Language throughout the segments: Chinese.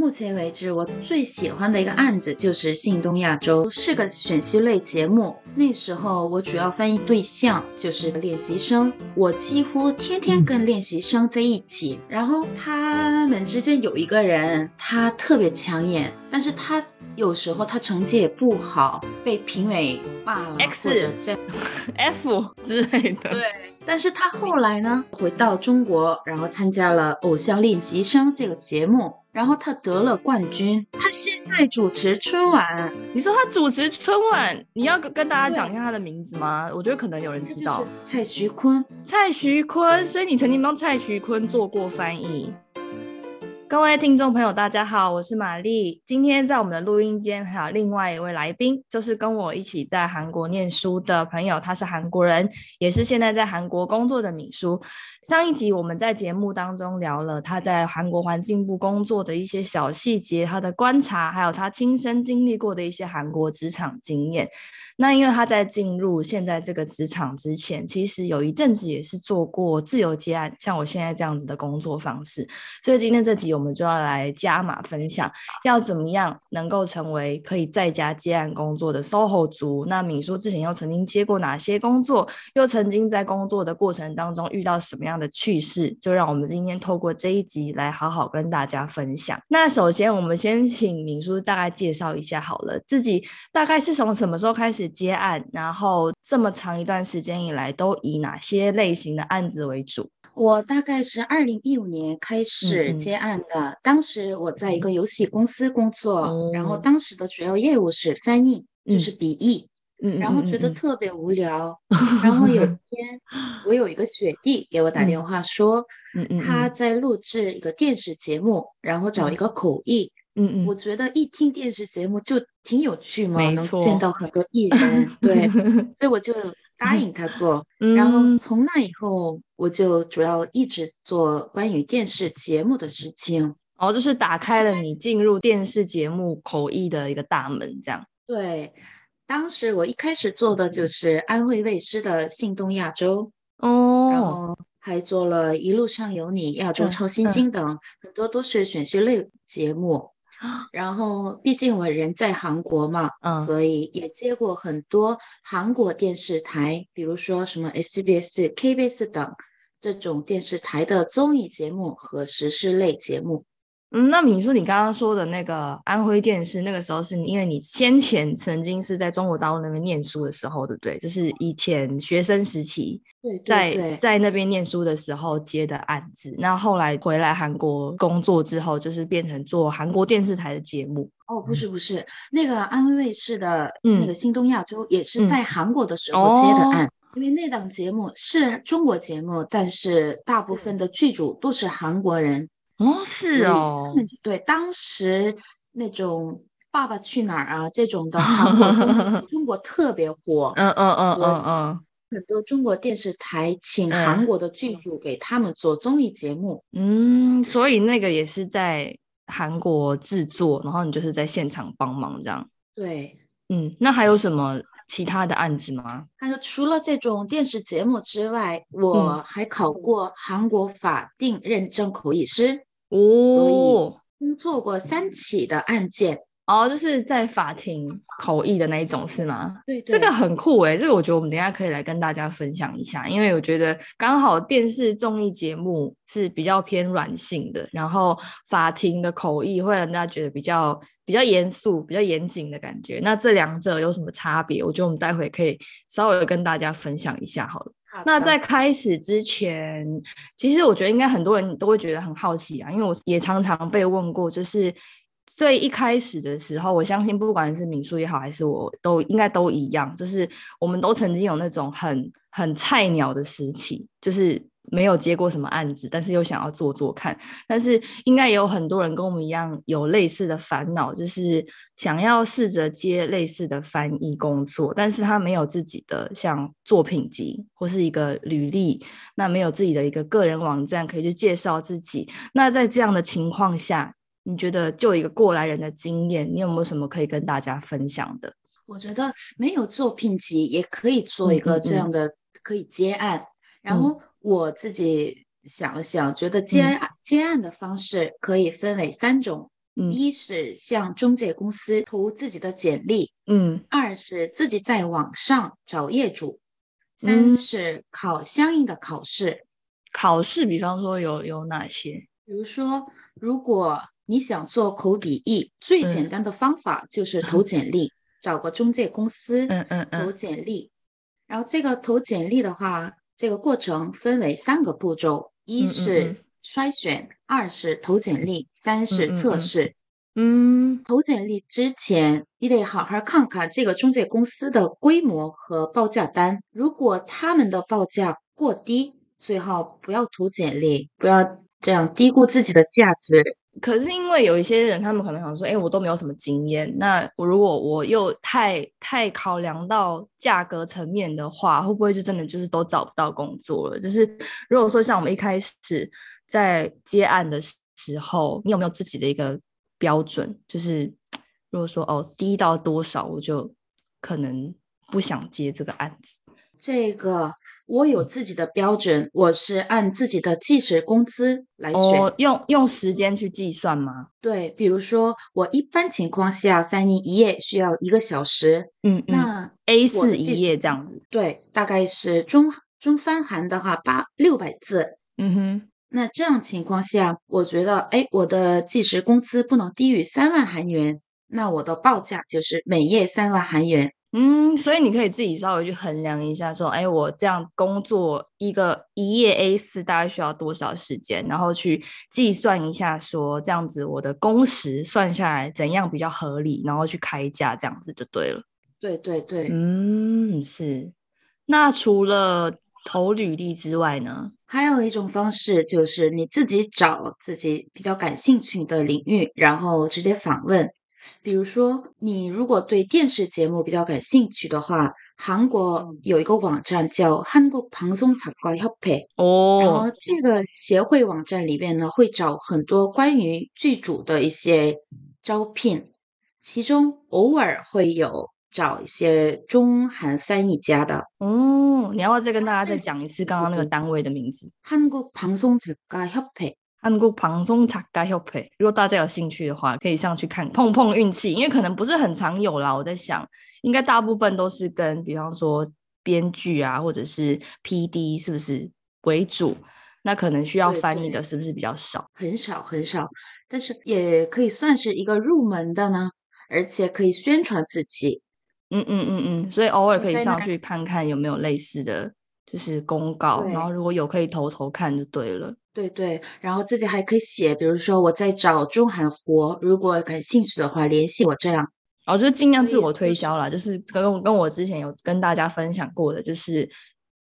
到目前为止，我最喜欢的一个案子就是《信东亚洲》，是个选秀类节目。那时候我主要翻译对象就是练习生，我几乎天天跟练习生在一起。然后他们之间有一个人，他特别抢眼，但是他有时候他成绩也不好，被评委骂了，X 或者在 F 之类的。对，但是他后来呢，回到中国，然后参加了《偶像练习生》这个节目，然后他得了冠军。他现在主持春晚，你说他主持春晚，你要跟跟大家讲一下他的名字吗？我觉得可能有人知道，蔡徐坤。蔡徐坤，所以你曾经帮蔡徐坤做过翻译。各位听众朋友，大家好，我是玛丽。今天在我们的录音间还有另外一位来宾，就是跟我一起在韩国念书的朋友，他是韩国人，也是现在在韩国工作的敏书。上一集我们在节目当中聊了他在韩国环境部工作的一些小细节，他的观察，还有他亲身经历过的一些韩国职场经验。那因为他在进入现在这个职场之前，其实有一阵子也是做过自由接案，像我现在这样子的工作方式。所以今天这集我们就要来加码分享，要怎么样能够成为可以在家接案工作的 SOHO 族。那敏叔之前又曾经接过哪些工作，又曾经在工作的过程当中遇到什么样的趣事？就让我们今天透过这一集来好好跟大家分享。那首先我们先请敏叔大概介绍一下好了，自己大概是从什么时候开始？接案，然后这么长一段时间以来，都以哪些类型的案子为主？我大概是二零一五年开始接。案的，当时我在一个游戏公司工作，然后当时的主要业务是翻译，就是笔译，嗯，然后觉得特别无聊，然后有一 天，我有一个学弟给我打电话说，他在录制一个电视节目，然后找一个口译。嗯嗯，我觉得一听电视节目就挺有趣嘛，能见到很多艺人，对，所以我就答应他做。然后从那以后，我就主要一直做关于电视节目的事情。哦，就是打开了你进入电视节目口译的一个大门，这样。对，当时我一开始做的就是安徽卫视的《信东亚洲》，哦，然后还做了一路上有你、亚洲超新星等，很多都是选秀类节目。然后，毕竟我人在韩国嘛，所以也接过很多韩国电视台，比如说什么 SBS、KBS 等这种电视台的综艺节目和时事类节目。嗯，那你说你刚刚说的那个安徽电视，那个时候是因为你先前曾经是在中国大陆那边念书的时候，对不对？就是以前学生时期，对，在在那边念书的时候接的案子。那后来回来韩国工作之后，就是变成做韩国电视台的节目。哦，不是不是，那个安徽卫视的那个《新东亚洲》也是在韩国的时候接的案，因为那档节目是中国节目，但是大部分的剧组都是韩国人。哦，是哦，对，当时那种《爸爸去哪儿》啊这种的韩国综艺，中国特别火，嗯嗯嗯嗯嗯，很多中国电视台请韩国的剧组给他们做综艺节目，嗯，所以那个也是在韩国制作，然后你就是在现场帮忙这样，对，嗯，那还有什么其他的案子吗？还有除了这种电视节目之外，我还考过韩国法定认证口译师。哦，工作过三起的案件哦，就是在法庭口译的那一种是吗？对，这个很酷哎，这个我觉得我们等下可以来跟大家分享一下，因为我觉得刚好电视综艺节目是比较偏软性的，然后法庭的口译会让大家觉得比较比较严肃、比较严谨的感觉。那这两者有什么差别？我觉得我们待会可以稍微跟大家分享一下好了。那在开始之前，其实我觉得应该很多人都会觉得很好奇啊，因为我也常常被问过，就是最一开始的时候，我相信不管是民宿也好，还是我都应该都一样，就是我们都曾经有那种很很菜鸟的时期，就是没有接过什么案子，但是又想要做做看。但是应该也有很多人跟我们一样有类似的烦恼，就是想要试着接类似的翻译工作，但是他没有自己的像作品集或是一个履历，那没有自己的一个个人网站可以去介绍自己。那在这样的情况下，你觉得就一个过来人的经验，你有没有什么可以跟大家分享的？我觉得没有作品集也可以做一个这样的，可以接案。然后我自己想了想，觉得接案接案的方式可以分为三种：一是向中介公司投自己的简历，嗯；二是自己在网上找业主；三是考相应的考试。考试，比方说有有哪些？比如说，如果你想做口笔译，最简单的方法就是投简历。找个中介公司，嗯嗯嗯，投简历，然后这个投简历的话，这个过程分为三个步骤：一是筛选，二是投简历，三是测试。嗯，投简历之前，你得好好看看这个中介公司的规模和报价单。如果他们的报价过低，最好不要投简历，不要这样低估自己的价值。可是因为有一些人，他们可能想说，哎，我都没有什么经验，那我如果我又太太考量到价格层面的话，会不会就真的就是都找不到工作了？就是如果说像我们一开始在接案的时候，你有没有自己的一个标准？就是如果说哦低到多少，我就可能不想接这个案子。这个。我有自己的标准，我是按自己的计时工资来选，用用时间去计算吗？对，比如说我一般情况下翻译一页需要一个小时，嗯，那 A 四一页这样子，对，大概是中中翻韩的话八六百字，嗯哼，那这样情况下，我觉得，哎，我的计时工资不能低于三万韩元，那我的报价就是每页三万韩元。嗯，所以你可以自己稍微去衡量一下，说，哎，我这样工作一个一页 A 四大概需要多少时间，然后去计算一下，说这样子我的工时算下来怎样比较合理，然后去开价，这样子就对了。对对对，嗯，是。那除了投履历之外呢，还有一种方式就是你自己找自己比较感兴趣的领域，然后直接访问。比如说，你如果对电视节目比较感兴趣的话，韩国有一个网站叫韩国방송작가협회哦，然后这个协会网站里边呢，会找很多关于剧组的一些招聘，其中偶尔会有找一些中韩翻译家的哦。你要不要再跟大家再讲一次刚刚那个单位的名字？韩国방송작가협회 韩国旁松茶咖협 회， 如果大家有兴趣的话，可以上去看碰碰运气，因为可能不是很常有啦。我在想，应该大部分都是跟比方说编剧啊，或者是 P D 是不是为主？那可能需要翻译的是不是比较少？很少很少，但是也可以算是一个入门的呢，而且可以宣传自己。嗯嗯嗯嗯，所以偶尔可以上去看看有没有类似的就是公告，然后如果有可以投投看就对了。对对，然后自己还可以写，比如说我在找中韩活，如果感兴趣的话联系我这样。哦，就是尽量自我推销啦，就是跟跟我之前有跟大家分享过的，就是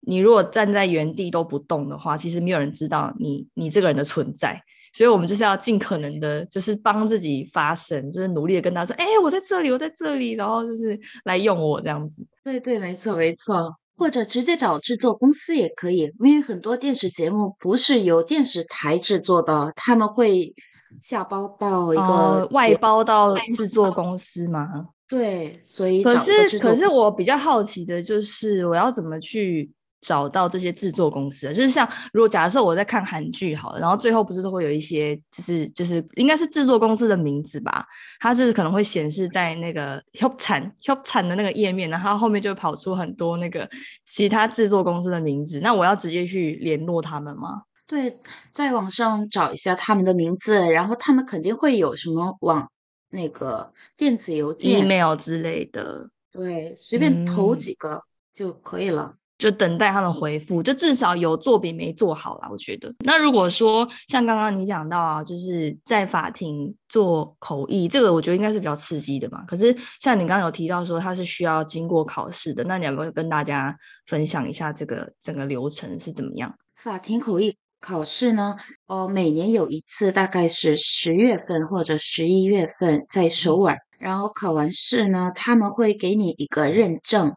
你如果站在原地都不动的话，其实没有人知道你你这个人的存在，所以我们就是要尽可能的，就是帮自己发声，就是努力的跟他说，哎，我在这里，我在这里，然后就是来用我这样子。对对，没错没错。或者直接找制作公司也可以，因为很多电视节目不是由电视台制作的，他们会下包到一个外包到制作公司吗？对，所以可是可是我比较好奇的就是我要怎么去。找到这些制作公司，就是像如果假设我在看韩剧好了，然后最后不是都会有一些，就是就是应该是制作公司的名字吧，它是可能会显示在那个 help 产 help 产的那个页面，然后后面就会跑出很多那个其他制作公司的名字，那我要直接去联络他们吗？对，在网上找一下他们的名字，然后他们肯定会有什么网那个电子邮件、email 之类的，对，随便投几个就可以了。就等待他们回复，就至少有做比没做好啦。我觉得，那如果说像刚刚你讲到啊，就是在法庭做口译，这个我觉得应该是比较刺激的嘛。可是像你刚刚有提到说它是需要经过考试的，那你有没有跟大家分享一下这个整个流程是怎么样？法庭口译考试呢，哦，每年有一次，大概是十月份或者十一月份在首尔。然后考完试呢，他们会给你一个认证，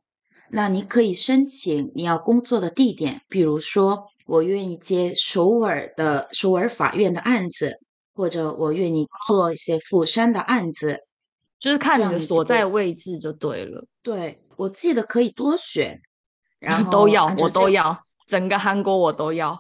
那你可以申请你要工作的地点，比如说我愿意接首尔的首尔法院的案子，或者我愿意做一些釜山的案子，就是看你的所在位置就对了。对，我记得可以多选，然 后都要，我都要，整个韩国我都要，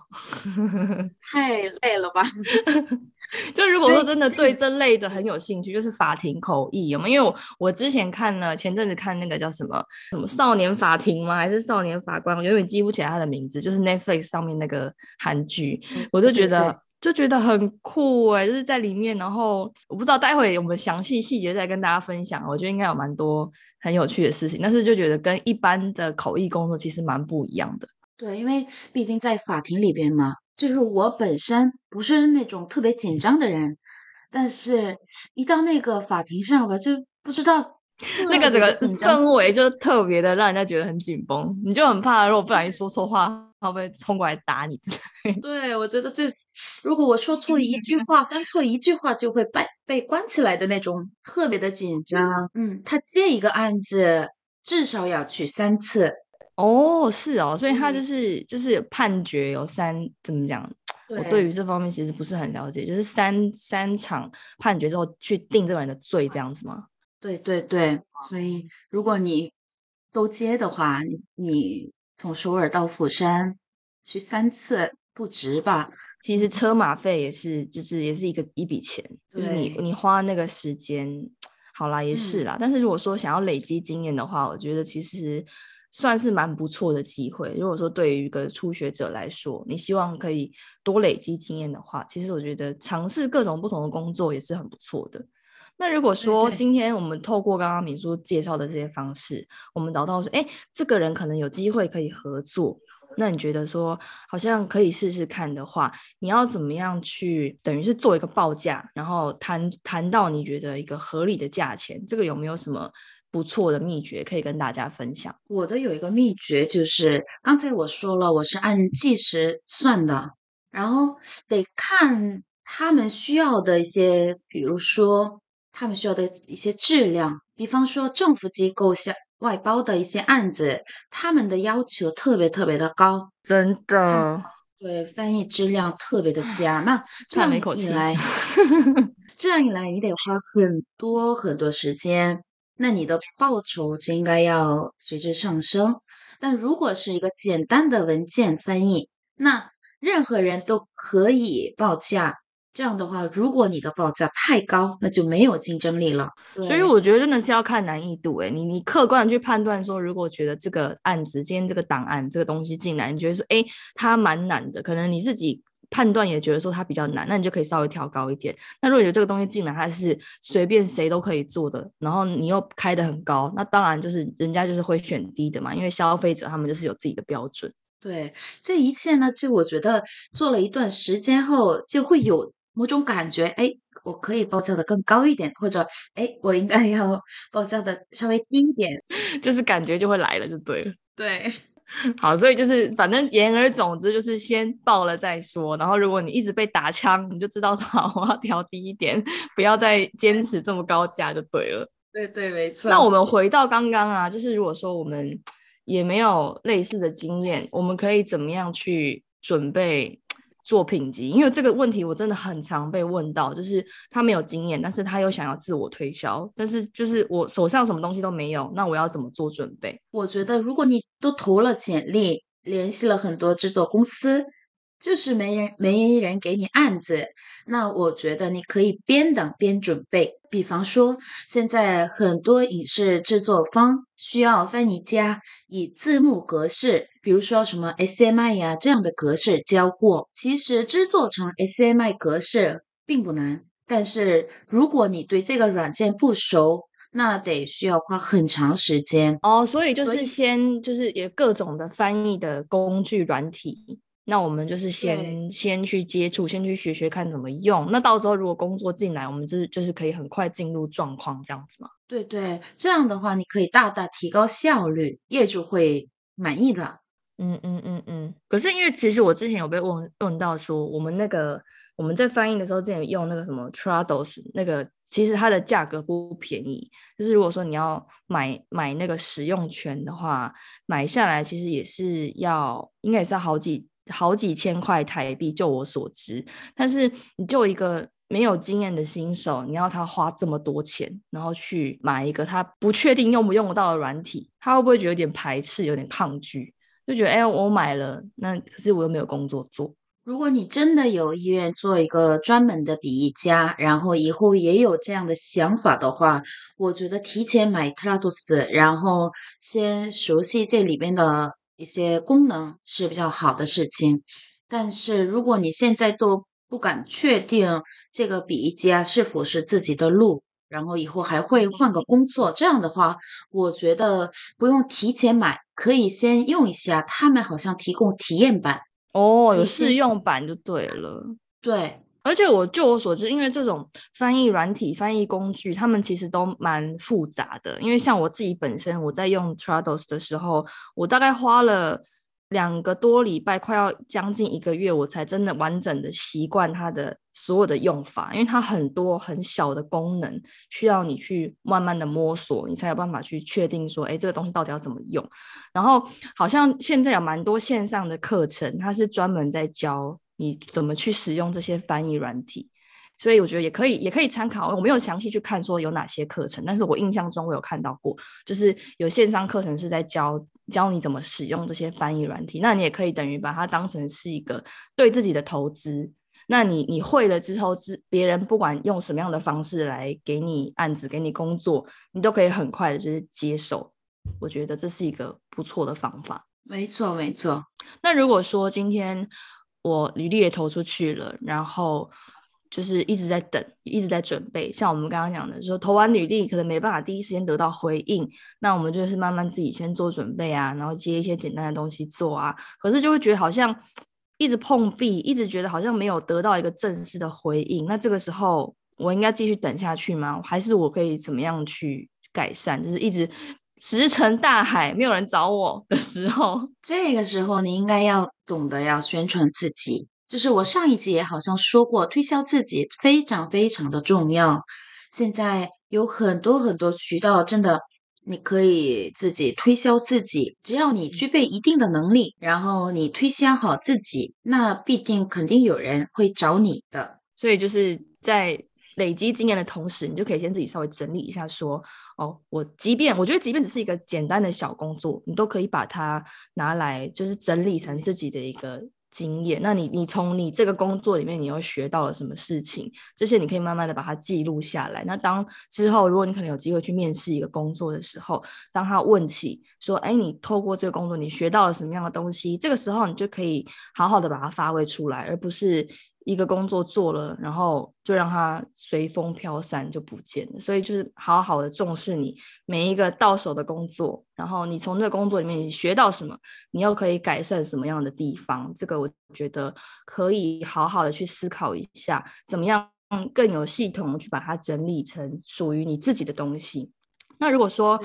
太累了吧？就如果说真的对这类的很有兴趣，就是法庭口译有没有？因为我我之前看了前阵子看那个叫什么什么少年法庭吗？还是少年法官？我永远记不起来他的名字，就是 Netflix 上面那个韩剧，我就觉得就觉得很酷哎，就是在里面，然后我不知道待会我们详细细节再跟大家分享，我觉得应该有蛮多很有趣的事情，但是就觉得跟一般的口译工作其实蛮不一样的。对，因为毕竟在法庭里边嘛。就是我本身不是那种特别紧张的人，但是一到那个法庭上吧，就不知道 那个整个氛围就特别的让人家觉得很紧绷，你就很怕如果不小心说错话，会不会冲过来打你？对，我觉得这如果我说错一句话，翻错一句话，就会被被关起来的那种，特别的紧张。嗯，他接一个案子至少要去三次。哦，是哦，所以他就是就是判决有三，怎么讲？我对于这方面其实不是很了解，就是三三场判决之后去定这个人的罪，这样子吗？对对对，所以如果你都接的话，你你从首尔到釜山去三次不值吧？其实车马费也是，就是也是一个一笔钱，就是你你花那个时间，好啦，也是啦。但是如果说想要累积经验的话，我觉得其实。算是蛮不错的机会。如果说对于一个初学者来说，你希望可以多累积经验的话，其实我觉得尝试各种不同的工作也是很不错的。那如果说今天我们透过刚刚敏叔介绍的这些方式，我们找到说，哎，这个人可能有机会可以合作，那你觉得说好像可以试试看的话，你要怎么样去等于是做一个报价，然后谈谈到你觉得一个合理的价钱，这个有没有什么？不错的秘诀可以跟大家分享。我的有一个秘诀就是，刚才我说了，我是按计时算的，然后得看他们需要的一些，比如说他们需要的一些质量，比方说政府机构下外包的一些案子，他们的要求特别特别的高，真的，对翻译质量特别的佳。那 这样一来，这样一来，你得花很多很多时间。那你的报酬就应该要随之上升。但如果是一个简单的文件翻译，那任何人都可以报价。这样的话，如果你的报价太高，那就没有竞争力了。所以我觉得真的是要看难易度。诶，你你客观的去判断说，如果觉得这个案子今天这个档案这个东西进来，你觉得说，哎，它蛮难的，可能你自己。判断也觉得说它比较难，那你就可以稍微调高一点。那如果觉得这个东西进来它是随便谁都可以做的，然后你又开的很高，那当然就是人家就是会选低的嘛，因为消费者他们就是有自己的标准。对，这一切呢，就我觉得做了一段时间后，就会有某种感觉，哎，我可以报价的更高一点，或者哎，我应该要报价的稍微低一点，就是感觉就会来了，就对了。对。好，所以就是反正言而总之就是先报了再说。然后如果你一直被打枪，你就知道说 好，我要调低一点，不要再坚持这么高价就对了。对对，没错。那我们回到刚刚啊，就是如果说我们也没有类似的经验，我们可以怎么样去准备？作品集，因为这个问题我真的很常被问到，就是他没有经验，但是他又想要自我推销，但是就是我手上什么东西都没有，那我要怎么做准备？我觉得如果你都投了简历，联系了很多制作公司。就是没人没人给你案子，那我觉得你可以边等边准备。比方说，现在很多影视制作方需要翻译家以字幕格式，比如说什么 SMI 呀这样的格式交货。其实制作成 SMI 格式并不难，但是如果你对这个软件不熟，那得需要花很长时间哦。所以就是先就是有各种的翻译的工具软体。那我们就是先先去接触，先去学学看怎么用。那到时候如果工作进来，我们就是就是可以很快进入状况这样子嘛？对对，这样的话你可以大大提高效率，业主会满意的。嗯嗯嗯嗯。可是因为其实我之前有被问问到说，我们那个我们在翻译的时候，之前用那个什么 Trados 那个，其实它的价格不便宜。就是如果说你要买买那个使用权的话，买下来其实也是要，应该也是要好几好几千块台币，就我所知。但是你就一个。没有经验的新手，你要他花这么多钱，然后去买一个他不确定用不用得到的软体，他会不会觉得有点排斥、有点抗拒？就觉得哎，我买了，那可是我又没有工作做。如果你真的有意愿做一个专门的笔译家，然后以后也有这样的想法的话，我觉得提前买 Trados，然后先熟悉这里边的一些功能是比较好的事情。但是如果你现在都不敢确定这个笔译家是否是自己的路，然后以后还会换个工作。这样的话，我觉得不用提前买，可以先用一下。他们好像提供体验版哦，有试用版就对了。对，而且我就我所知，因为这种翻译软体、翻译工具，他们其实都蛮复杂的。因为像我自己本身，我在用 Trados 的时候，我大概花了。两个多礼拜，快要将近一个月，我才真的完整的习惯它的所有的用法，因为它很多很小的功能，需要你去慢慢的摸索，你才有办法去确定说，哎，这个东西到底要怎么用。然后好像现在有蛮多线上的课程，它是专门在教你怎么去使用这些翻译软体。所以我觉得也可以，也可以参考。我没有详细去看说有哪些课程，但是我印象中我有看到过，就是有线上课程是在教教你怎么使用这些翻译软体。那你也可以等于把它当成是一个对自己的投资。那你你会了之后，之别人不管用什么样的方式来给你案子、给你工作，你都可以很快的就是接手。我觉得这是一个不错的方法。没错，没错。那如果说今天我履历也投出去了，然后。就是一直在等，一直在准备。像我们刚刚讲的，说投完履历可能没办法第一时间得到回应，那我们就是慢慢自己先做准备啊，然后接一些简单的东西做啊。可是就会觉得好像一直碰壁，一直觉得好像没有得到一个正式的回应。那这个时候我应该继续等下去吗？还是我可以怎么样去改善？就是一直石沉大海，没有人找我 的时候，这个时候你应该要懂得要宣传自己。就是我上一集也好像说过，推销自己非常非常的重要。现在有很多很多渠道，真的你可以自己推销自己。只要你具备一定的能力，然后你推销好自己，那必定肯定有人会找你的。所以就是在累积经验的同时，你就可以先自己稍微整理一下，说哦，我即便我觉得即便只是一个简单的小工作，你都可以把它拿来，就是整理成自己的一个。经验，那你你从你这个工作里面，你又学到了什么事情？这些你可以慢慢的把它记录下来。那当之后，如果你可能有机会去面试一个工作的时候，当他问起说，哎，你透过这个工作，你学到了什么样的东西？这个时候，你就可以好好的把它发挥出来，而不是。一个工作做了，然后就让它随风飘散就不见了。所以就是好好的重视你每一个到手的工作，然后你从这个工作里面你学到什么，你又可以改善什么样的地方？这个我觉得可以好好的去思考一下，怎么样更有系统的去把它整理成属于你自己的东西。那如果说，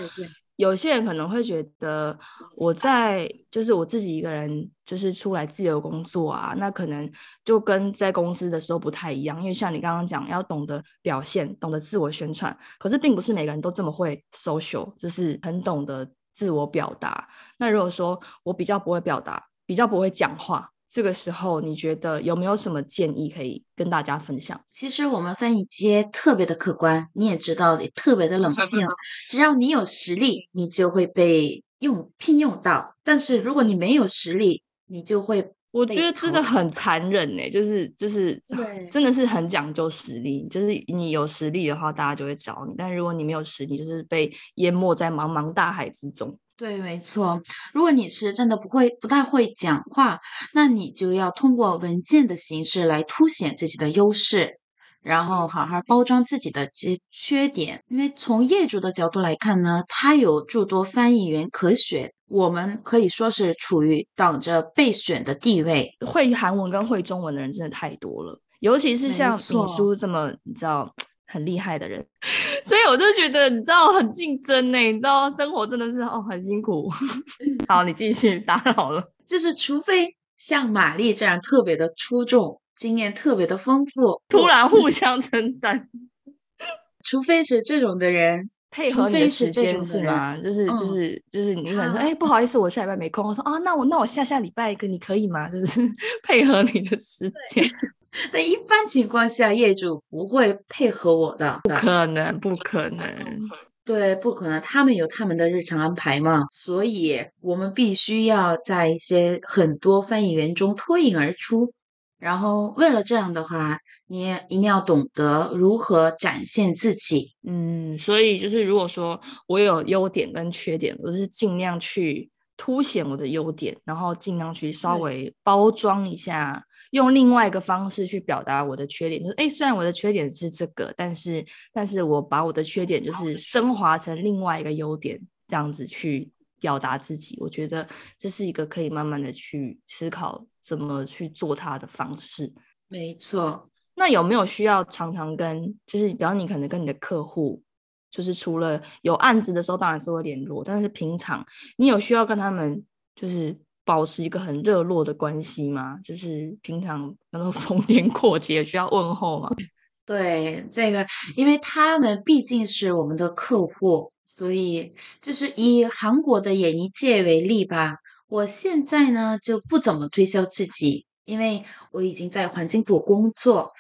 有些人可能会觉得，我在就是我自己一个人，就是出来自由工作啊，那可能就跟在公司的时候不太一样。因为像你刚刚讲，要懂得表现，懂得自我宣传，可是并不是每个人都这么会 social，就是很懂得自我表达。那如果说我比较不会表达，比较不会讲话。这个时候，你觉得有没有什么建议可以跟大家分享？其实我们翻译街特别的客观，你也知道，的特别的冷静。只要你有实力，你就会被用聘用到；但是如果你没有实力，你就会……我觉得真的很残忍呢，就是就是，对，真的是很讲究实力。就是你有实力的话，大家就会找你；但如果你没有实力，就是被淹没在茫茫大海之中。对，没错。如果你是真的不会、不太会讲话，那你就要通过文件的形式来凸显自己的优势，然后好好包装自己的这缺点。因为从业主的角度来看呢，他有诸多翻译员可选，我们可以说是处于挡着备选的地位。会韩文跟会中文的人真的太多了，尤其是像李叔这么，你知道。很厉害的人，所以我就觉得，你知道很竞争呢，你知道生活真的是哦很辛苦。好，你继续打扰了。就是除非像玛丽这样特别的出众，经验特别的丰富，突然互相 称赞。除非是这种的人配合你的时间是吗？就是就是就是你可能说，哎，不好意思，我下礼拜没空。我说啊，那我那我下下礼拜跟你可以吗？就是 配合你的时间。但一般情况下，业主不会配合我的，不可能，不可能。对，不可能，他们有他们的日常安排嘛，所以我们必须要在一些很多翻译员中脱颖而出。然后，为了这样的话，你也一定要懂得如何展现自己。嗯，所以就是，如果说我有优点跟缺点，我是尽量去凸显我的优点，然后尽量去稍微包装一下。用另外一个方式去表达我的缺点，就是哎，虽然我的缺点是这个，但是但是我把我的缺点就是升华成另外一个优点，这样子去表达自己，我觉得这是一个可以慢慢的去思考怎么去做它的方式。没错，那有没有需要常常跟，就是比方你可能跟你的客户，就是除了有案子的时候，当然是会联络，但是平常你有需要跟他们就是。保持一个很热络的关系吗？就是平常那种逢年过节需要问候吗？对，这个，因为他们毕竟是我们的客户，所以就是以韩国的演艺界为例吧。我现在呢就不怎么推销自己，因为我已经在环境部工作。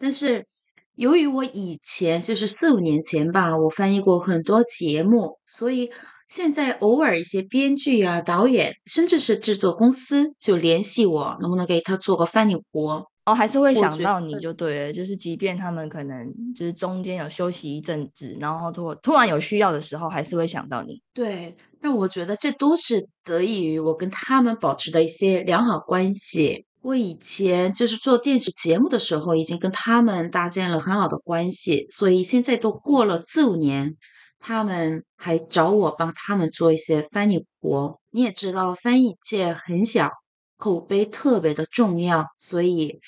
但是由于我以前就是四五年前吧，我翻译过很多节目，所以。现在偶尔一些编剧啊、导演，甚至是制作公司就联系我，能不能给他做个翻译活？哦，还是会想到你就对了。就是即便他们可能就是中间有休息一阵子，然后突突然有需要的时候，还是会想到你。对，那我觉得这都是得益于我跟他们保持的一些良好关系。我以前就是做电视节目的时候，已经跟他们搭建了很好的关系，所以现在都过了四五年。他们还找我帮他们做一些翻译活。你也知道，翻译界很小，口碑特别的重要，所以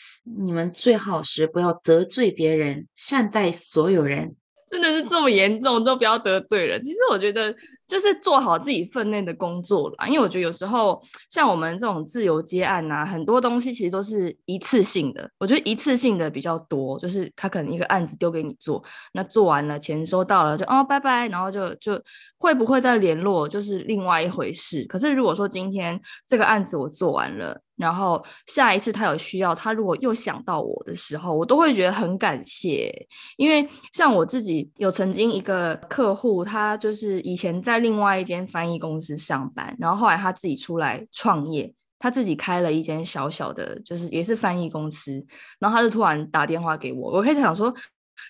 你们最好是不要得罪别人，善待所有人。真的是这么严重，都不要得罪人。其实我觉得就是做好自己分内的工作啦，因为我觉得有时候像我们这种自由接案呐，很多东西其实都是一次性的。我觉得一次性的比较多，就是他可能一个案子丢给你做，那做完了钱收到了就哦拜拜，然后就就会不会再联络就是另外一回事。可是如果说今天这个案子我做完了。然后下一次他有需要，他如果又想到我的时候，我都会觉得很感谢。因为像我自己有曾经一个客户，他就是以前在另外一间翻译公司上班，然后后来他自己出来创业，他自己开了一间小小的，就是也是翻译公司。然后他就突然打电话给我，我开始想说。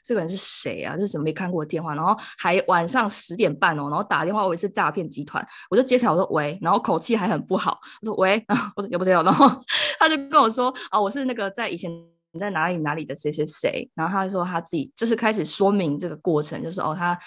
这个人是谁啊？这是什么没看过的电话？然后还晚上十点半哦，然后打电话，我以为是诈骗集团，我就接起来，我说喂，然后口气还很不好，我说喂，我说有不有？然后 他就跟我说啊，我是那个在以前你在哪里哪里的谁谁谁，然后他就说他自己就是开始说明这个过程，就是哦他。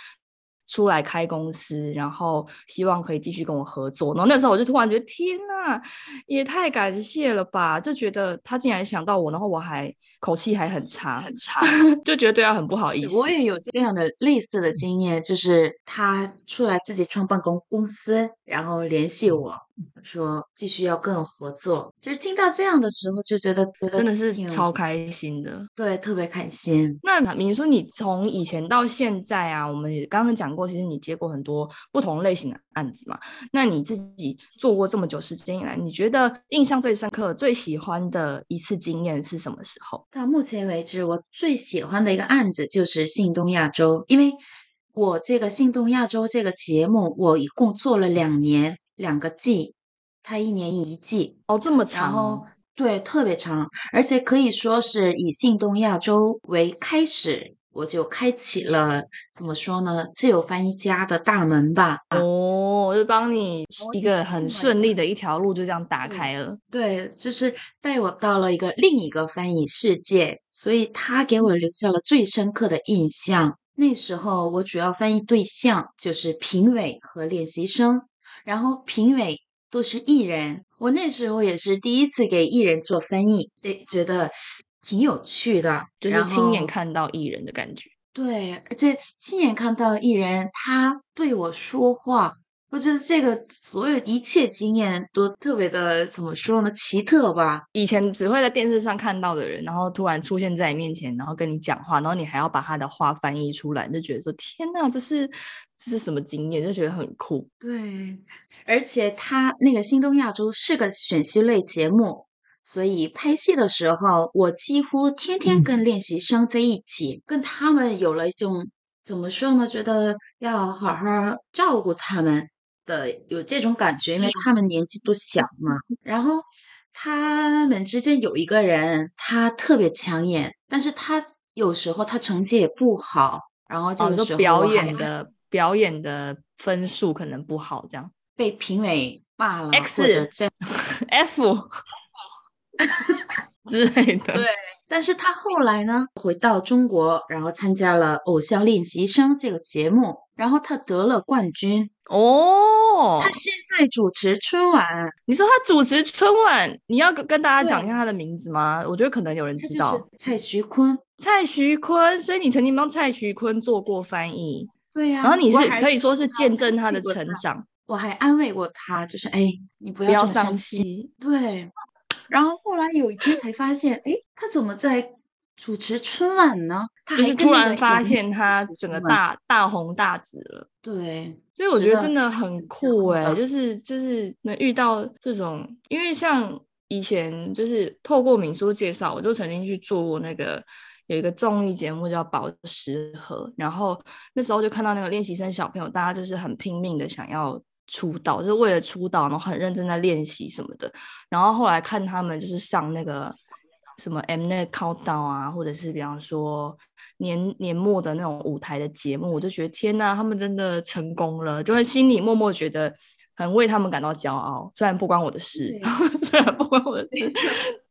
出来开公司，然后希望可以继续跟我合作。然后那时候我就突然觉得，天呐，也太感谢了吧！就觉得他竟然想到我，然后我还口气还很差，很差，就觉得对他很不好意思。我也有这样的类似的经验，就是他出来自己创办公公司，然后联系我。说继续要跟我合作，就是听到这样的时候就觉得觉得真的是超开心的，对，特别开心。那明说你从以前到现在啊，我们也刚刚讲过，其实你接过很多不同类型的案子嘛。那你自己做过这么久时间以来，你觉得印象最深刻、最喜欢的一次经验是什么时候？到目前为止，我最喜欢的一个案子就是信东亚洲，因为我这个信东亚洲这个节目，我一共做了两年。两个季，它一年一季哦，这么长，然后对，特别长，而且可以说是以信东亚洲为开始，我就开启了怎么说呢，自由翻译家的大门吧。哦，我就帮你一个很顺利的一条路就这样打开了。对，就是带我到了一个另一个翻译世界，所以他给我留下了最深刻的印象。那时候我主要翻译对象就是评委和练习生。然后评委都是艺人，我那时候也是第一次给艺人做翻译，对，觉得挺有趣的，就是亲眼看到艺人的感觉。对，而且亲眼看到艺人他对我说话，我觉得这个所有一切经验都特别的怎么说呢？奇特吧？以前只会在电视上看到的人，然后突然出现在你面前，然后跟你讲话，然后你还要把他的话翻译出来，就觉得说天哪，这是这是什么经验？就觉得很酷。对，而且他那个《新东亚洲》是个选秀类节目，所以拍戏的时候，我几乎天天跟练习生在一起，跟他们有了一种怎么说呢？觉得要好好照顾他们。的有这种感觉，因为他们年纪都小嘛。然后他们之间有一个人，他特别抢眼，但是他有时候他成绩也不好。然后这个时候表演的表演的分数可能不好，这样被评委骂了，或者这样 F 之类的。对，但是他后来呢，回到中国，然后参加了《偶像练习生》这个节目，然后他得了冠军。哦，他现在主持春晚。你说他主持春晚，你要跟跟大家讲一下他的名字吗？我觉得可能有人知道，蔡徐坤。蔡徐坤，所以你曾经帮蔡徐坤做过翻译。对呀，然后你是可以说是见证他的成长。我还安慰过他，就是哎，你不要伤心。对。然后后来有一天才发现，哎，他怎么在主持春晚呢？就是突然发现他整个大大红大紫了。对。所以我觉得真的很酷哎，就是就是能遇到这种，因为像以前就是透过敏书介绍，我就曾经去做过那个有一个综艺节目叫《宝石盒》，然后那时候就看到那个练习生小朋友，大家就是很拼命的想要出道，就是为了出道，然后很认真在练习什么的，然后后来看他们就是上那个。什么 Mnet Countdown 啊，或者是比方说年年末的那种舞台的节目，我就觉得天呐，他们真的成功了，就会心里默默觉得。很为他们感到骄傲，虽然不关我的事，虽然不关我的事，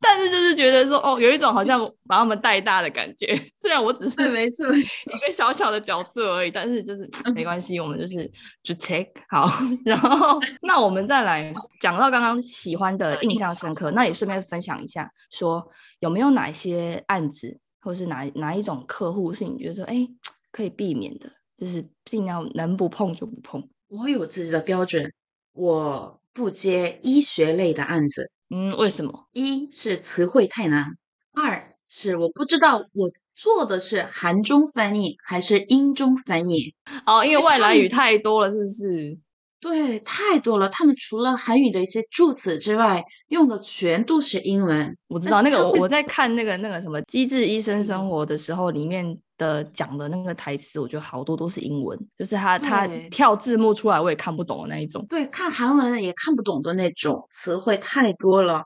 但是就是觉得说，哦，有一种好像把他们带大的感觉。虽然我只是没事一个小小的角色而已，但是就是没关系，我们就是就 take 好。然后，那我们再来讲到刚刚喜欢的印象深刻，那也顺便分享一下，说有没有哪些案子，或是哪哪一种客户是你觉得说，哎，可以避免的，就是尽量能不碰就不碰。我有自己的标准。我不接医学类的案子，嗯，为什么？一是词汇太难，二是我不知道我做的是韩中翻译还是英中翻译。哦，因为外来语太多了，是不是？对，太多了。他们除了韩语的一些助词之外，用的全都是英文。我知道那个，我我在看那个那个什么《机智医生生活》的时候，里面的讲的那个台词，我觉得好多都是英文，就是他他跳字幕出来我也看不懂的那一种。对，看韩文也看不懂的那种词汇太多了，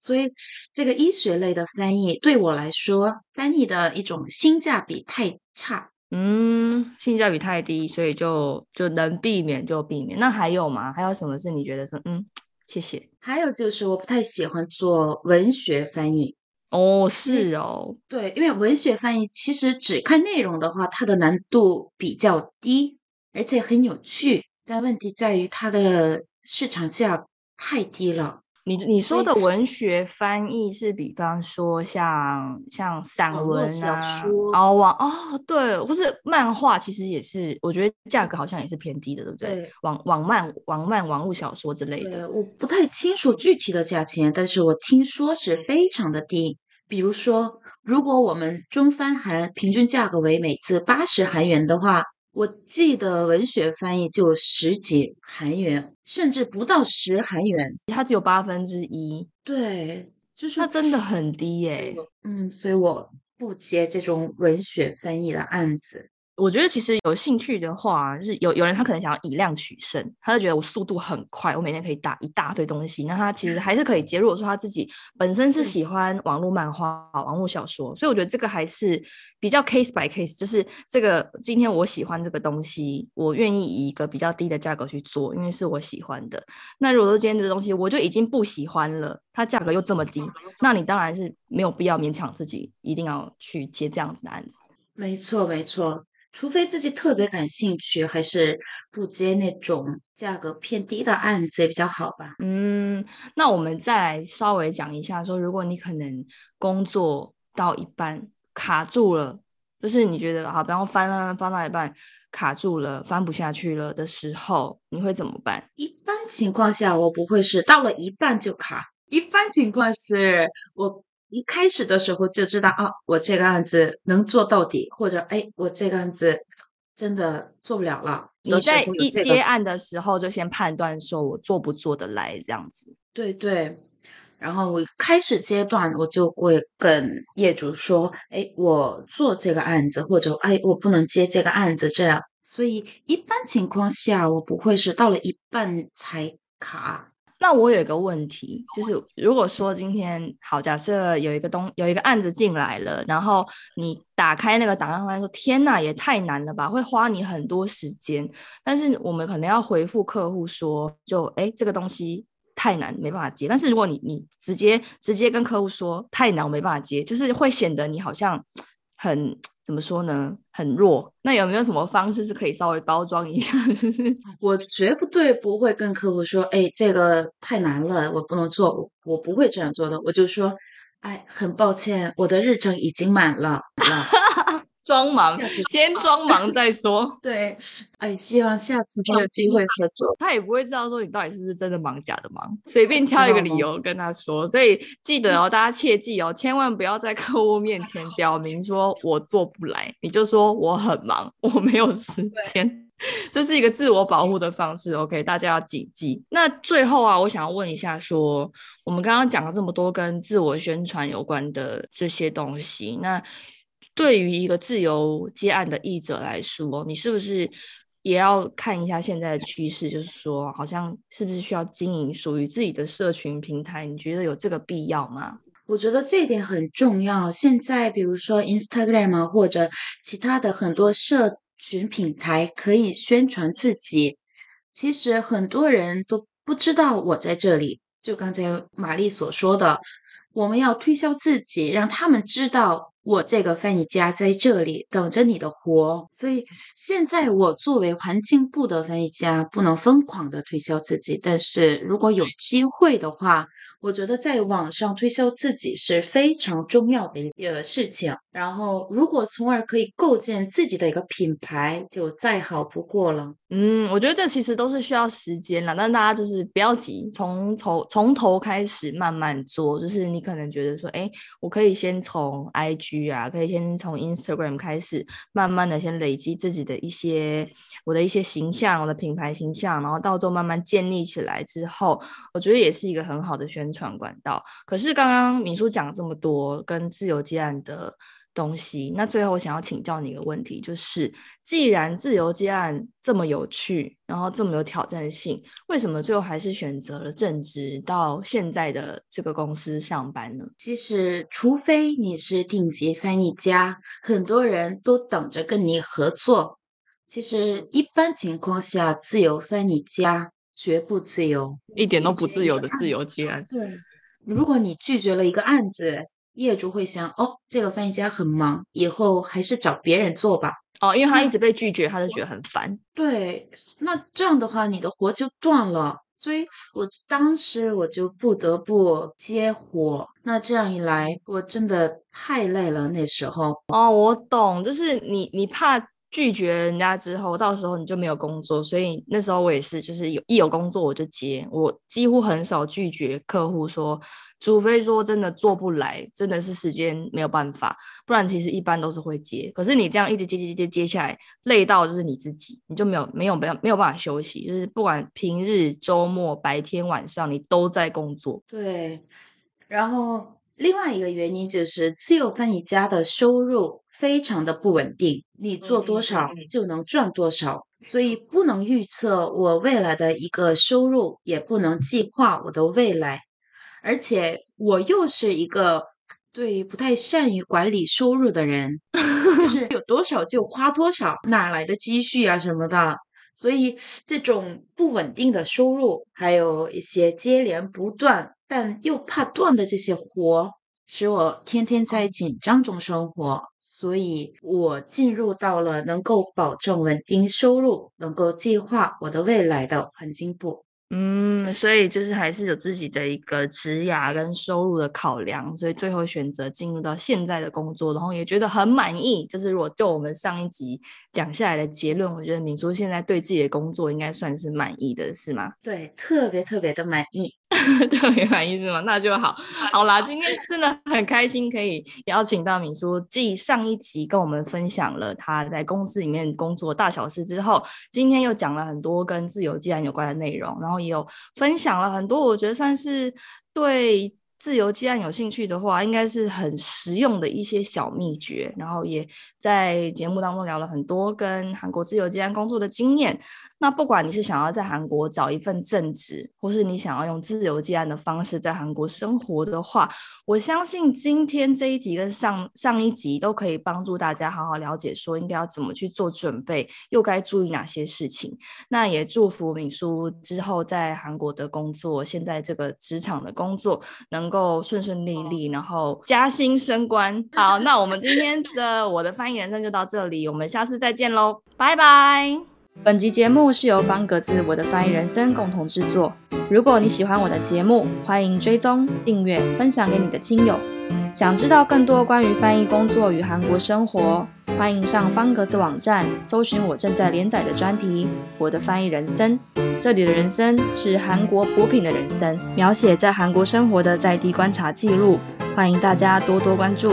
所以这个医学类的翻译对我来说，翻译的一种性价比太差。嗯，性价比太低，所以就就能避免就避免。那还有吗？还有什么是你觉得说嗯，谢谢？还有就是我不太喜欢做文学翻译。哦，是哦，对，因为文学翻译其实只看内容的话，它的难度比较低，而且很有趣。但问题在于它的市场价太低了。你你说的文学翻译是，比方说像像散文啊，哦网哦对，或是漫画，其实也是，我觉得价格好像也是偏低的，对不对？网网漫、网漫、网络小说之类的，我不太清楚具体的价钱，但是我听说是非常的低。比如说，如果我们中翻韩平均价格为每字八十韩元的话。我记得文学翻译就十几韩元，甚至不到十韩元，它只有八分之一。对，就是它真的很低耶。嗯，所以我不接这种文学翻译的案子。我觉得其实有兴趣的话，就是有有人他可能想要以量取胜，他就觉得我速度很快，我每天可以打一大堆东西。那他其实还是可以接。如果说他自己本身是喜欢网络漫画、网络小说，所以我觉得这个还是比较 case by case。就是这个今天我喜欢这个东西，我愿意以一个比较低的价格去做，因为是我喜欢的。那如果说今天这个东西我就已经不喜欢了，它价格又这么低，那你当然是没有必要勉强自己一定要去接这样子的案子。没错，没错。除非自己特别感兴趣，还是不接那种价格偏低的案子也比较好吧。嗯，那我们再来稍微讲一下，说如果你可能工作到一半卡住了，就是你觉得好，比方翻翻翻翻到一半卡住了，翻不下去了的时候，你会怎么办？一般情况下，我不会是到了一半就卡。一般情况是我一开始的时候就知道啊，我这个案子能做到底，或者哎，我这个案子真的做不了了。你在一接案的时候就先判断说我做不做得来这样子。对对。然后我开始阶段，我就会跟业主说：“哎，我做这个案子，或者哎，我不能接这个案子。”这样，所以一般情况下，我不会是到了一半才卡。那我有一个问题，就是如果说今天好，假设有一个东有一个案子进来了，然后你打开那个档案，发现说：“天哪，也太难了吧，会花你很多时间。”但是我们可能要回复客户说：“就哎，这个东西。”太难，没办法接。但是如果你你直接直接跟客户说太难，我没办法接，就是会显得你好像很怎么说呢，很弱。那有没有什么方式是可以稍微包装一下？我绝不对不会跟客户说，哎，这个太难了，我不能做，我不会这样做的。我就说，哎，很抱歉，我的日程已经满了。装忙，先装忙再说。对，哎，希望下次有机会合作。他也不会知道说你到底是不是真的忙，假的忙，随便挑一个理由跟他说。所以记得哦，大家切记哦，千万不要在客户面前 表明说我做不来，你就说我很忙，我没有时间，这是一个自我保护的方式。OK，大家要谨记。那最后啊，我想要问一下，说我们刚刚讲了这么多跟自我宣传有关的这些东西，那。对于一个自由接案的译者来说，你是不是也要看一下现在的趋势？就是说，好像是不是需要经营属于自己的社群平台？你觉得有这个必要吗？我觉得这一点很重要。现在，比如说 Instagram 或者其他的很多社群平台可以宣传自己，其实很多人都不知道我在这里。就刚才玛丽所说的，我们要推销自己，让他们知道。我这个翻译家在这里等着你的活，所以现在我作为环境部的翻译家，不能疯狂的推销自己，但是如果有机会的话。我觉得在网上推销自己是非常重要的一个事情。然后，如果从而可以构建自己的一个品牌，就再好不过了。嗯，我觉得这其实都是需要时间了，但大家就是不要急，从头从头开始慢慢做。就是你可能觉得说，哎，我可以先从 IG 啊，可以先从 Instagram 开始，慢慢的先累积自己的一些我的一些形象，我的品牌形象，然后到时候慢慢建立起来之后，我觉得也是一个很好的选。宣传管道，可是刚刚敏叔讲这么多跟自由接案的东西，那最后想要请教你一个问题，就是既然自由接案这么有趣，然后这么有挑战性，为什么最后还是选择了正职到现在的这个公司上班呢？其实，除非你是顶级翻译家，很多人都等着跟你合作。其实，一般情况下，自由翻译家。绝不自由，一点都不自由的自由接案。对，如果你拒绝了一个案子，业主会想：哦，这个翻译家很忙，以后还是找别人做吧。哦，因为他一直被拒绝，他就觉得很烦。对，那这样的话，你的活就断了。所以我当时我就不得不接活。那这样一来，我真的太累了。那时候，哦，我懂，就是你，你怕。拒绝人家之后，到时候你就没有工作，所以那时候我也是，就是有一有工作我就接，我几乎很少拒绝客户说，除非说真的做不来，真的是时间没有办法，不然其实一般都是会接。可是你这样一直接接接接接下来，累到就是你自己，你就没有没有没有没有办法休息，就是不管平日、周末、白天、晚上，你都在工作。对，然后。另外一个原因就是自由翻译家的收入非常的不稳定，你做多少就能赚多少，所以不能预测我未来的一个收入，也不能计划我的未来。而且我又是一个对不太善于管理收入的人，就是有多少就花多少，哪来的积蓄啊什么的。所以这种不稳定的收入，还有一些接连不断。但又怕断的这些活，使我天天在紧张中生活，所以我进入到了能够保证稳定收入、能够计划我的未来的环境部。嗯，所以就是还是有自己的一个职涯跟收入的考量，所以最后选择进入到现在的工作，然后也觉得很满意。就是如果就我们上一集讲下来的结论，我觉得敏叔现在对自己的工作应该算是满意的，是吗？对，特别特别的满意。特别满意是吗？那就好。好啦，今天真的很开心，可以邀请到敏叔，继上一集跟我们分享了他在公司里面工作大小事之后，今天又讲了很多跟自由既然有关的内容，然后也有分享了很多，我觉得算是对。自由既然有兴趣的话，应该是很实用的一些小秘诀，然后也在节目当中聊了很多跟韩国自由接案工作的经验。那不管你是想要在韩国找一份正职，或是你想要用自由接案的方式在韩国生活的话，我相信今天这一集跟上上一集都可以帮助大家好好了解，说应该要怎么去做准备，又该注意哪些事情。那也祝福敏叔之后在韩国的工作，现在这个职场的工作能。能够顺顺利利，然后加薪升官。好，那我们今天的 我的翻译人生就到这里，我们下次再见喽，拜拜。本集节目是由方格子我的翻译人生共同制作。如果你喜欢我的节目，欢迎追踪、订阅、分享给你的亲友。想知道更多关于翻译工作与韩国生活，欢迎上方格子网站搜寻我正在连载的专题《我的翻译人生》。这里的人生是韩国补品的人生，描写在韩国生活的在地观察记录，欢迎大家多多关注。